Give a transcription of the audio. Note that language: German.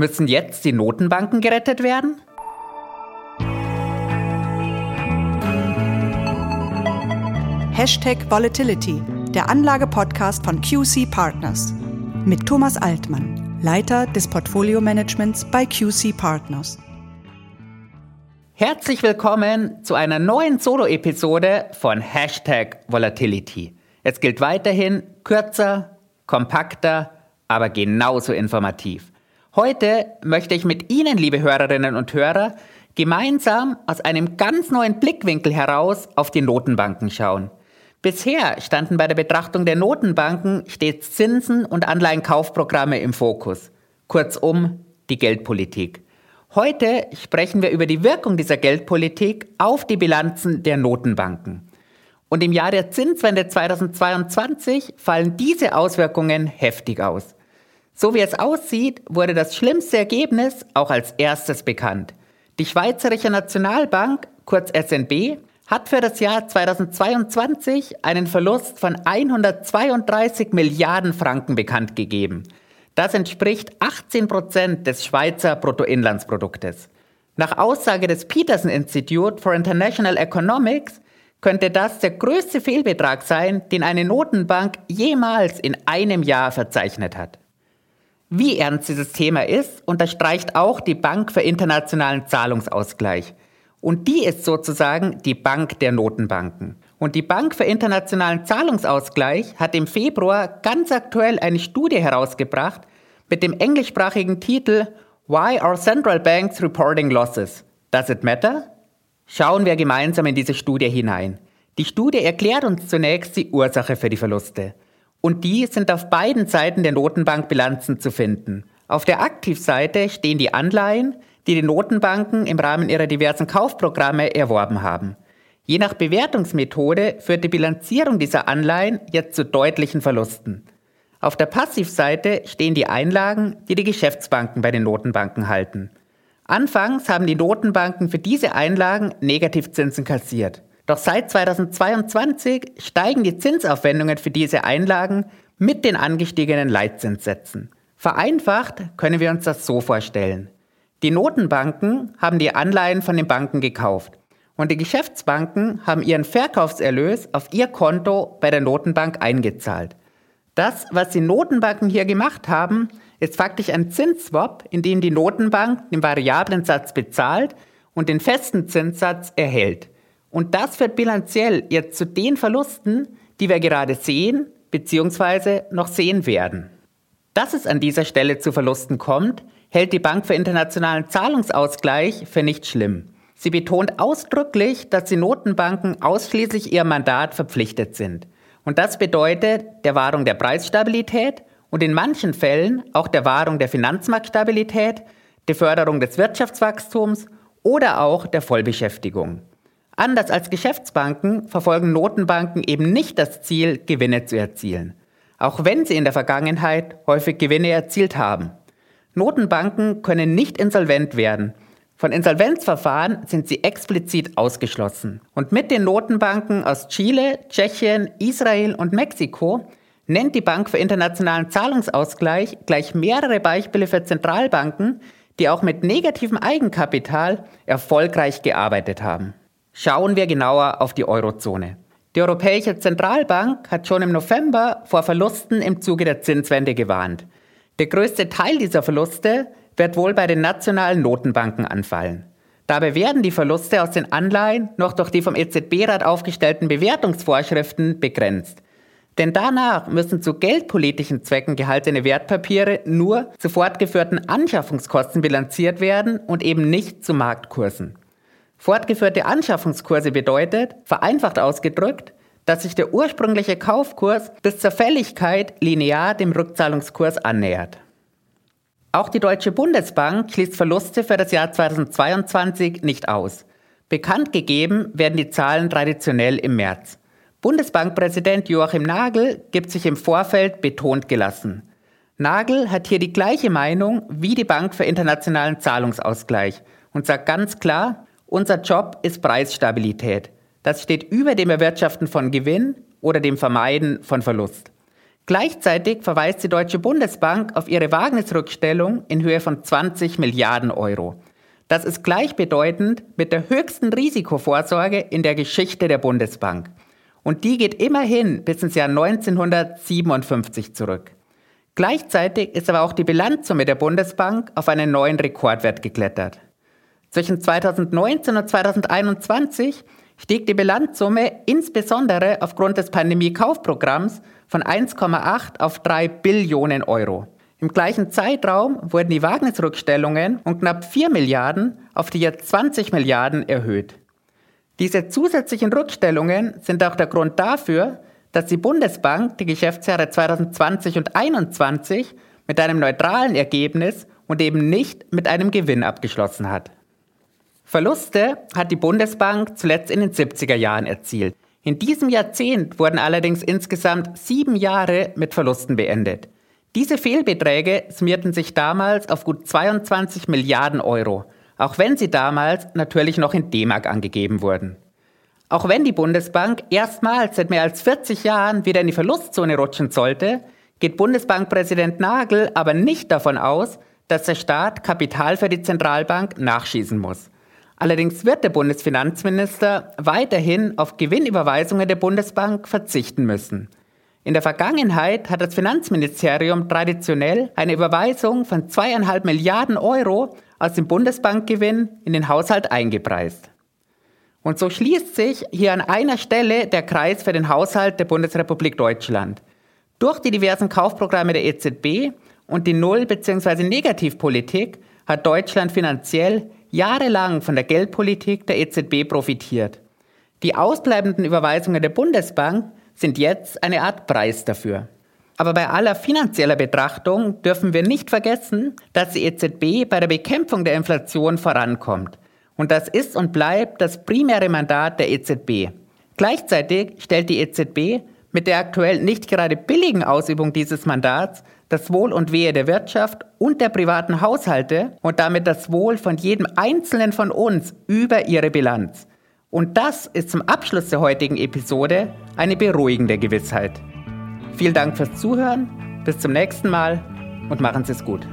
Müssen jetzt die Notenbanken gerettet werden? Hashtag Volatility, der Anlage-Podcast von QC Partners. Mit Thomas Altmann, Leiter des Portfolio-Managements bei QC Partners. Herzlich willkommen zu einer neuen Solo-Episode von Hashtag Volatility. Es gilt weiterhin kürzer, kompakter, aber genauso informativ. Heute möchte ich mit Ihnen, liebe Hörerinnen und Hörer, gemeinsam aus einem ganz neuen Blickwinkel heraus auf die Notenbanken schauen. Bisher standen bei der Betrachtung der Notenbanken stets Zinsen und Anleihenkaufprogramme im Fokus. Kurzum, die Geldpolitik. Heute sprechen wir über die Wirkung dieser Geldpolitik auf die Bilanzen der Notenbanken. Und im Jahr der Zinswende 2022 fallen diese Auswirkungen heftig aus. So wie es aussieht, wurde das schlimmste Ergebnis auch als erstes bekannt. Die Schweizerische Nationalbank, kurz SNB, hat für das Jahr 2022 einen Verlust von 132 Milliarden Franken bekannt gegeben. Das entspricht 18 Prozent des Schweizer Bruttoinlandsproduktes. Nach Aussage des Peterson Institute for International Economics könnte das der größte Fehlbetrag sein, den eine Notenbank jemals in einem Jahr verzeichnet hat. Wie ernst dieses Thema ist, unterstreicht auch die Bank für internationalen Zahlungsausgleich. Und die ist sozusagen die Bank der Notenbanken. Und die Bank für internationalen Zahlungsausgleich hat im Februar ganz aktuell eine Studie herausgebracht mit dem englischsprachigen Titel Why are central banks reporting losses? Does it matter? Schauen wir gemeinsam in diese Studie hinein. Die Studie erklärt uns zunächst die Ursache für die Verluste. Und die sind auf beiden Seiten der Notenbankbilanzen zu finden. Auf der Aktivseite stehen die Anleihen, die die Notenbanken im Rahmen ihrer diversen Kaufprogramme erworben haben. Je nach Bewertungsmethode führt die Bilanzierung dieser Anleihen jetzt zu deutlichen Verlusten. Auf der Passivseite stehen die Einlagen, die die Geschäftsbanken bei den Notenbanken halten. Anfangs haben die Notenbanken für diese Einlagen Negativzinsen kassiert. Doch seit 2022 steigen die Zinsaufwendungen für diese Einlagen mit den angestiegenen Leitzinssätzen. Vereinfacht können wir uns das so vorstellen. Die Notenbanken haben die Anleihen von den Banken gekauft und die Geschäftsbanken haben ihren Verkaufserlös auf ihr Konto bei der Notenbank eingezahlt. Das, was die Notenbanken hier gemacht haben, ist faktisch ein Zinsswap, in dem die Notenbank den variablen Satz bezahlt und den festen Zinssatz erhält. Und das führt bilanziell jetzt zu den Verlusten, die wir gerade sehen bzw. noch sehen werden. Dass es an dieser Stelle zu Verlusten kommt, hält die Bank für internationalen Zahlungsausgleich für nicht schlimm. Sie betont ausdrücklich, dass die Notenbanken ausschließlich ihrem Mandat verpflichtet sind. Und das bedeutet der Wahrung der Preisstabilität und in manchen Fällen auch der Wahrung der Finanzmarktstabilität, der Förderung des Wirtschaftswachstums oder auch der Vollbeschäftigung. Anders als Geschäftsbanken verfolgen Notenbanken eben nicht das Ziel, Gewinne zu erzielen, auch wenn sie in der Vergangenheit häufig Gewinne erzielt haben. Notenbanken können nicht insolvent werden. Von Insolvenzverfahren sind sie explizit ausgeschlossen. Und mit den Notenbanken aus Chile, Tschechien, Israel und Mexiko nennt die Bank für internationalen Zahlungsausgleich gleich mehrere Beispiele für Zentralbanken, die auch mit negativem Eigenkapital erfolgreich gearbeitet haben. Schauen wir genauer auf die Eurozone. Die Europäische Zentralbank hat schon im November vor Verlusten im Zuge der Zinswende gewarnt. Der größte Teil dieser Verluste wird wohl bei den nationalen Notenbanken anfallen. Dabei werden die Verluste aus den Anleihen noch durch die vom EZB-Rat aufgestellten Bewertungsvorschriften begrenzt. Denn danach müssen zu geldpolitischen Zwecken gehaltene Wertpapiere nur zu fortgeführten Anschaffungskosten bilanziert werden und eben nicht zu Marktkursen. Fortgeführte Anschaffungskurse bedeutet, vereinfacht ausgedrückt, dass sich der ursprüngliche Kaufkurs bis zur Fälligkeit linear dem Rückzahlungskurs annähert. Auch die Deutsche Bundesbank schließt Verluste für das Jahr 2022 nicht aus. Bekannt gegeben werden die Zahlen traditionell im März. Bundesbankpräsident Joachim Nagel gibt sich im Vorfeld betont gelassen. Nagel hat hier die gleiche Meinung wie die Bank für internationalen Zahlungsausgleich und sagt ganz klar, unser Job ist Preisstabilität. Das steht über dem Erwirtschaften von Gewinn oder dem Vermeiden von Verlust. Gleichzeitig verweist die Deutsche Bundesbank auf ihre Wagnisrückstellung in Höhe von 20 Milliarden Euro. Das ist gleichbedeutend mit der höchsten Risikovorsorge in der Geschichte der Bundesbank. Und die geht immerhin bis ins Jahr 1957 zurück. Gleichzeitig ist aber auch die Bilanzsumme der Bundesbank auf einen neuen Rekordwert geklettert. Zwischen 2019 und 2021 stieg die Bilanzsumme insbesondere aufgrund des Pandemie-Kaufprogramms von 1,8 auf 3 Billionen Euro. Im gleichen Zeitraum wurden die Wagnisrückstellungen um knapp 4 Milliarden auf die jetzt 20 Milliarden erhöht. Diese zusätzlichen Rückstellungen sind auch der Grund dafür, dass die Bundesbank die Geschäftsjahre 2020 und 2021 mit einem neutralen Ergebnis und eben nicht mit einem Gewinn abgeschlossen hat. Verluste hat die Bundesbank zuletzt in den 70er Jahren erzielt. In diesem Jahrzehnt wurden allerdings insgesamt sieben Jahre mit Verlusten beendet. Diese Fehlbeträge summierten sich damals auf gut 22 Milliarden Euro, auch wenn sie damals natürlich noch in D-Mark angegeben wurden. Auch wenn die Bundesbank erstmals seit mehr als 40 Jahren wieder in die Verlustzone rutschen sollte, geht Bundesbankpräsident Nagel aber nicht davon aus, dass der Staat Kapital für die Zentralbank nachschießen muss. Allerdings wird der Bundesfinanzminister weiterhin auf Gewinnüberweisungen der Bundesbank verzichten müssen. In der Vergangenheit hat das Finanzministerium traditionell eine Überweisung von zweieinhalb Milliarden Euro aus dem Bundesbankgewinn in den Haushalt eingepreist. Und so schließt sich hier an einer Stelle der Kreis für den Haushalt der Bundesrepublik Deutschland. Durch die diversen Kaufprogramme der EZB und die Null- bzw. Negativpolitik hat Deutschland finanziell jahrelang von der Geldpolitik der EZB profitiert. Die ausbleibenden Überweisungen der Bundesbank sind jetzt eine Art Preis dafür. Aber bei aller finanzieller Betrachtung dürfen wir nicht vergessen, dass die EZB bei der Bekämpfung der Inflation vorankommt. Und das ist und bleibt das primäre Mandat der EZB. Gleichzeitig stellt die EZB mit der aktuell nicht gerade billigen Ausübung dieses Mandats das Wohl und Wehe der Wirtschaft und der privaten Haushalte und damit das Wohl von jedem Einzelnen von uns über ihre Bilanz. Und das ist zum Abschluss der heutigen Episode eine beruhigende Gewissheit. Vielen Dank fürs Zuhören, bis zum nächsten Mal und machen Sie es gut.